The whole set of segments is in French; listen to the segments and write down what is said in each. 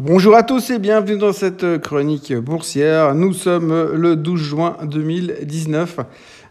Bonjour à tous et bienvenue dans cette chronique boursière. Nous sommes le 12 juin 2019.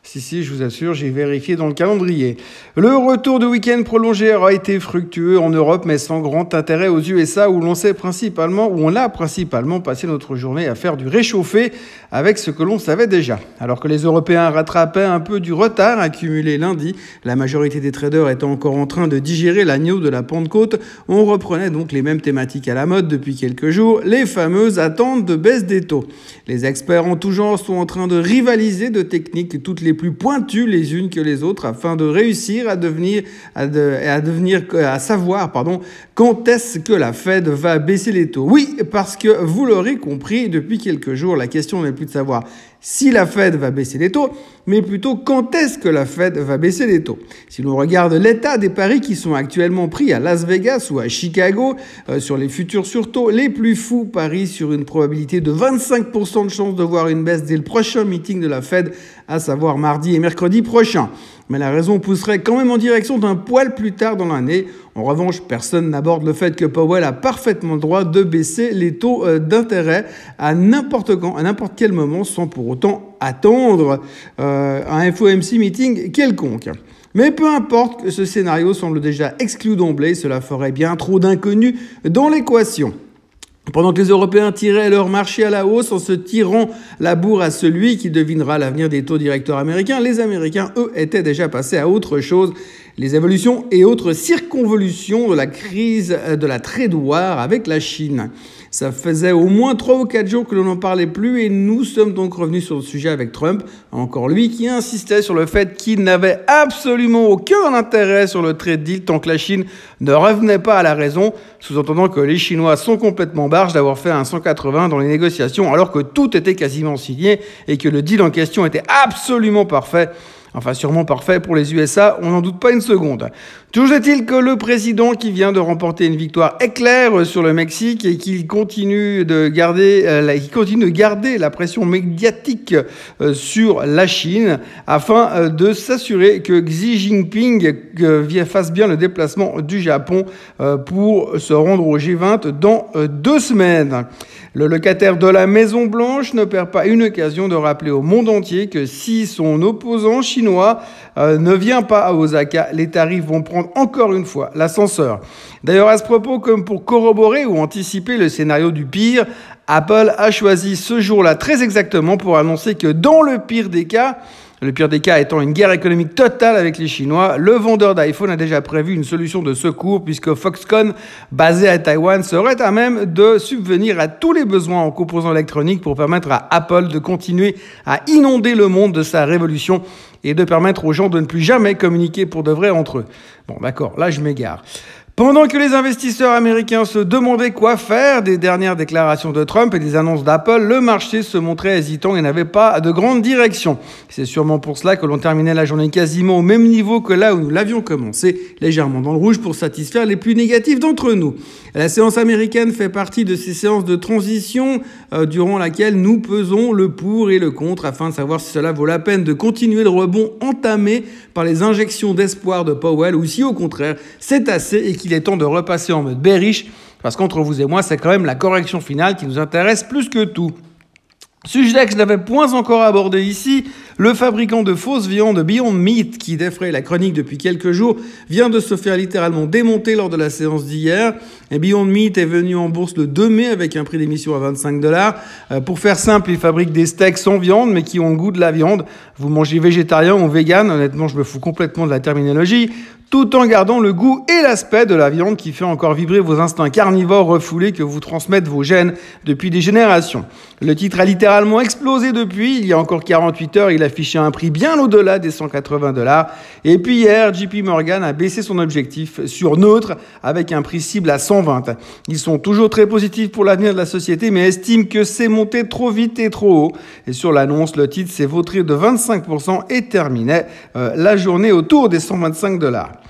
Si, si, je vous assure, j'ai vérifié dans le calendrier. Le retour de week-end prolongé aura été fructueux en Europe, mais sans grand intérêt aux USA, où l'on sait principalement, où on a principalement passé notre journée à faire du réchauffé avec ce que l'on savait déjà. Alors que les Européens rattrapaient un peu du retard accumulé lundi, la majorité des traders étant encore en train de digérer l'agneau de la Pentecôte, on reprenait donc les mêmes thématiques à la mode depuis quelques jours, les fameuses attentes de baisse des taux. Les experts en tout genre sont en train de rivaliser de techniques toutes les plus pointues les unes que les autres afin de réussir à devenir, à, à devenir, à savoir, pardon, quand est-ce que la Fed va baisser les taux? Oui, parce que vous l'aurez compris, depuis quelques jours, la question n'est plus de savoir si la Fed va baisser les taux, mais plutôt quand est-ce que la Fed va baisser les taux. Si l'on regarde l'état des paris qui sont actuellement pris à Las Vegas ou à Chicago euh, sur les futurs sur taux, les plus fous parient sur une probabilité de 25% de chance de voir une baisse dès le prochain meeting de la Fed, à savoir mardi et mercredi prochain. Mais la raison pousserait quand même en direction d'un poil plus tard dans l'année. En revanche, personne n'aborde le fait que Powell a parfaitement le droit de baisser les taux euh, d'intérêt à n'importe quand, à n'importe quel moment, sans pour autant attendre euh, un FOMC meeting quelconque. Mais peu importe que ce scénario semble déjà exclu d'emblée, cela ferait bien trop d'inconnus dans l'équation. Pendant que les Européens tiraient leur marché à la hausse en se tirant la bourre à celui qui devinera l'avenir des taux directeurs américains, les Américains, eux, étaient déjà passés à autre chose. Les évolutions et autres circonvolutions de la crise de la trade war avec la Chine. Ça faisait au moins 3 ou 4 jours que l'on n'en parlait plus et nous sommes donc revenus sur le sujet avec Trump, encore lui qui insistait sur le fait qu'il n'avait absolument aucun intérêt sur le trade deal tant que la Chine ne revenait pas à la raison, sous-entendant que les Chinois sont complètement barges d'avoir fait un 180 dans les négociations alors que tout était quasiment signé et que le deal en question était absolument parfait. Enfin, sûrement parfait pour les USA, on n'en doute pas une seconde. Toujours est-il que le président qui vient de remporter une victoire éclair sur le Mexique et qui continue de garder, euh, qui continue de garder la pression médiatique euh, sur la Chine afin euh, de s'assurer que Xi Jinping fasse bien le déplacement du Japon pour se rendre au G20 dans deux semaines. Le locataire de la Maison Blanche ne perd pas une occasion de rappeler au monde entier que si son opposant chinois euh, ne vient pas à Osaka, les tarifs vont prendre encore une fois l'ascenseur. D'ailleurs, à ce propos, comme pour corroborer ou anticiper le scénario du pire, Apple a choisi ce jour-là très exactement pour annoncer que dans le pire des cas, le pire des cas étant une guerre économique totale avec les Chinois, le vendeur d'iPhone a déjà prévu une solution de secours puisque Foxconn, basé à Taïwan, serait à même de subvenir à tous les besoins en composants électroniques pour permettre à Apple de continuer à inonder le monde de sa révolution et de permettre aux gens de ne plus jamais communiquer pour de vrai entre eux. Bon, d'accord, là je m'égare. Pendant que les investisseurs américains se demandaient quoi faire des dernières déclarations de Trump et des annonces d'Apple, le marché se montrait hésitant et n'avait pas de grande direction. C'est sûrement pour cela que l'on terminait la journée quasiment au même niveau que là où nous l'avions commencé, légèrement dans le rouge pour satisfaire les plus négatifs d'entre nous. La séance américaine fait partie de ces séances de transition euh, durant laquelle nous pesons le pour et le contre afin de savoir si cela vaut la peine de continuer le rebond entamé par les injections d'espoir de Powell ou si au contraire c'est assez et qu'il est temps de repasser en mode bearish, parce qu'entre vous et moi, c'est quand même la correction finale qui nous intéresse plus que tout. Sujet que je n'avais point encore abordé ici, le fabricant de fausses viandes Beyond Meat, qui défraye la chronique depuis quelques jours, vient de se faire littéralement démonter lors de la séance d'hier. Beyond Meat est venu en bourse le 2 mai avec un prix d'émission à 25 dollars. Euh, pour faire simple, il fabrique des steaks sans viande, mais qui ont le goût de la viande. Vous mangez végétarien ou vegan, honnêtement, je me fous complètement de la terminologie tout en gardant le goût et l'aspect de la viande qui fait encore vibrer vos instincts carnivores refoulés que vous transmettent vos gènes depuis des générations. Le titre a littéralement explosé depuis. Il y a encore 48 heures, il affichait un prix bien au-delà des 180 dollars. Et puis hier, JP Morgan a baissé son objectif sur neutre avec un prix cible à 120. Ils sont toujours très positifs pour l'avenir de la société, mais estiment que c'est monté trop vite et trop haut. Et sur l'annonce, le titre s'est vautré de 25% et terminait euh, la journée autour des 125 dollars.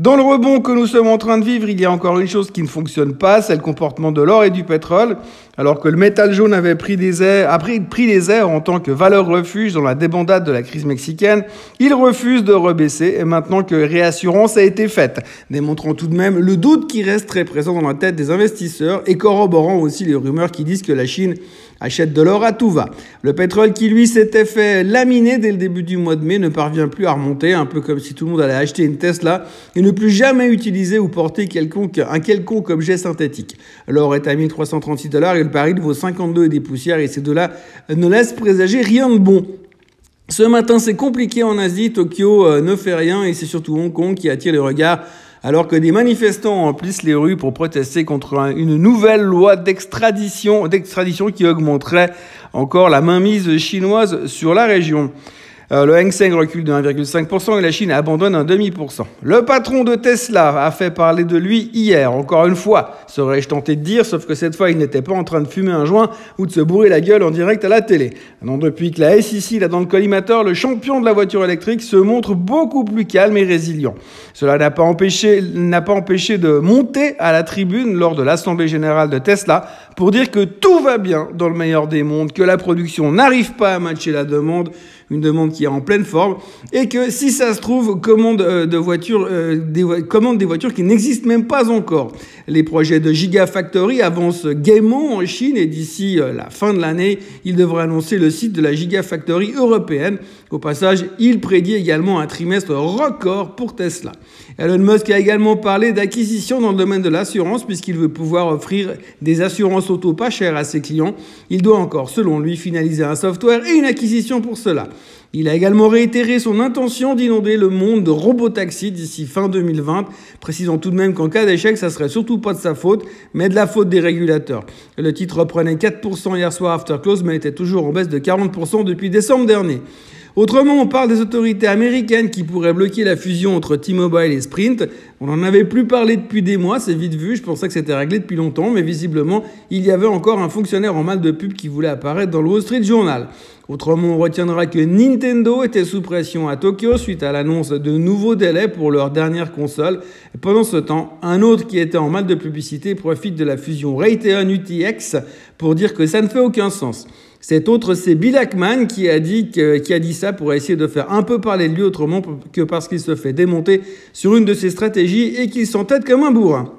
Dans le rebond que nous sommes en train de vivre, il y a encore une chose qui ne fonctionne pas, c'est le comportement de l'or et du pétrole. Alors que le métal jaune avait pris des airs, a pris, les airs en tant que valeur refuge dans la débandade de la crise mexicaine, il refuse de rebaisser et maintenant que réassurance a été faite, démontrant tout de même le doute qui reste très présent dans la tête des investisseurs et corroborant aussi les rumeurs qui disent que la Chine achète de l'or à tout va. Le pétrole qui lui s'était fait laminer dès le début du mois de mai ne parvient plus à remonter, un peu comme si tout le monde allait acheter une Tesla et ne plus jamais utiliser ou porter un quelconque objet synthétique. L'or est à 1336 dollars et le baril vaut 52 et des poussières et ces deux-là ne laissent présager rien de bon. Ce matin, c'est compliqué en Asie. Tokyo euh, ne fait rien et c'est surtout Hong Kong qui attire les regards alors que des manifestants emplissent les rues pour protester contre une nouvelle loi d'extradition, d'extradition qui augmenterait encore la mainmise chinoise sur la région. Euh, le Hang Seng recule de 1,5% et la Chine abandonne un demi pour cent. Le patron de Tesla a fait parler de lui hier, encore une fois, serais-je tenté de dire, sauf que cette fois il n'était pas en train de fumer un joint ou de se bourrer la gueule en direct à la télé. Non, depuis que la SEC là dans le collimateur, le champion de la voiture électrique se montre beaucoup plus calme et résilient. Cela n'a pas empêché, n'a pas empêché de monter à la tribune lors de l'assemblée générale de Tesla pour dire que tout va bien dans le meilleur des mondes, que la production n'arrive pas à matcher la demande, une demande qui est en pleine forme, et que si ça se trouve, commande, euh, de voitures, euh, des, des voitures qui n'existent même pas encore. Les projets de Gigafactory avancent gaiement en Chine et d'ici euh, la fin de l'année, il devrait annoncer le site de la Gigafactory européenne. Au passage, il prédit également un trimestre record pour Tesla. Elon Musk a également parlé d'acquisition dans le domaine de l'assurance puisqu'il veut pouvoir offrir des assurances auto pas chères à ses clients. Il doit encore, selon lui, finaliser un software et une acquisition pour cela. Il a également réitéré son intention d'inonder le monde de robotaxi d'ici fin 2020, précisant tout de même qu'en cas d'échec, ça serait surtout pas de sa faute, mais de la faute des régulateurs. Le titre reprenait 4% hier soir after close, mais était toujours en baisse de 40% depuis décembre dernier. Autrement, on parle des autorités américaines qui pourraient bloquer la fusion entre T-Mobile et Sprint. On n'en avait plus parlé depuis des mois, c'est vite vu, je pensais que c'était réglé depuis longtemps, mais visiblement, il y avait encore un fonctionnaire en mal de pub qui voulait apparaître dans le Wall Street Journal. Autrement, on retiendra que Nintendo était sous pression à Tokyo suite à l'annonce de nouveaux délais pour leur dernière console. Pendant ce temps, un autre qui était en mal de publicité profite de la fusion Raytheon UTX pour dire que ça ne fait aucun sens. Cet autre, c'est Bill Ackman qui a, dit ça pour essayer de faire un peu parler de lui autrement que parce qu'il se fait démonter sur une de ses stratégies et qu'il s'entête comme un bourrin.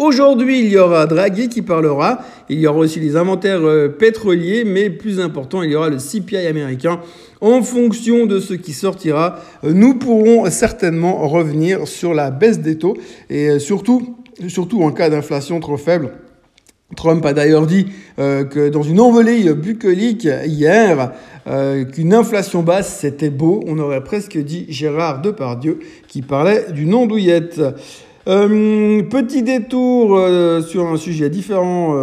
Aujourd'hui, il y aura Draghi qui parlera, il y aura aussi les inventaires euh, pétroliers, mais plus important, il y aura le CPI américain. En fonction de ce qui sortira, euh, nous pourrons certainement revenir sur la baisse des taux et euh, surtout, surtout en cas d'inflation trop faible. Trump a d'ailleurs dit euh, que dans une envolée bucolique hier, euh, qu'une inflation basse, c'était beau. On aurait presque dit Gérard Depardieu qui parlait d'une andouillette. Euh, petit détour sur un sujet différent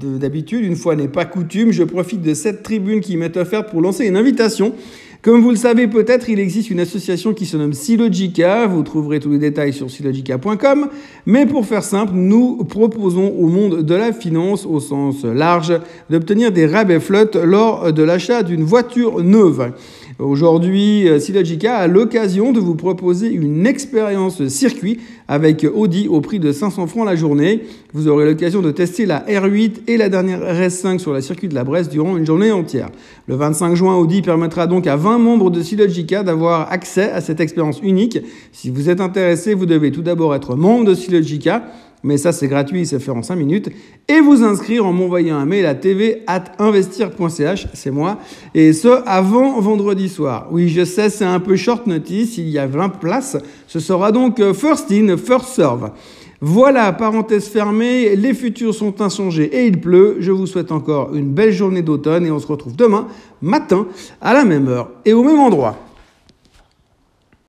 d'habitude, une fois n'est pas coutume, je profite de cette tribune qui m'est offerte pour lancer une invitation comme vous le savez peut-être, il existe une association qui se nomme Silogica. Vous trouverez tous les détails sur silogica.com. Mais pour faire simple, nous proposons au monde de la finance au sens large d'obtenir des rabais flottes lors de l'achat d'une voiture neuve. Aujourd'hui, euh, Silogica a l'occasion de vous proposer une expérience circuit avec Audi au prix de 500 francs la journée. Vous aurez l'occasion de tester la R8 et la dernière RS5 sur la circuit de la Bresse durant une journée entière. Le 25 juin, Audi permettra donc à 20 membres de Silogica d'avoir accès à cette expérience unique. Si vous êtes intéressé, vous devez tout d'abord être membre de Silogica mais ça c'est gratuit, c'est fait en 5 minutes, et vous inscrire en m'envoyant un mail à tv investir.ch, c'est moi, et ce avant vendredi soir. Oui, je sais, c'est un peu short notice, il y a 20 places, ce sera donc euh, first in, first serve. Voilà, parenthèse fermée, les futurs sont insongés et il pleut. Je vous souhaite encore une belle journée d'automne et on se retrouve demain matin à la même heure et au même endroit.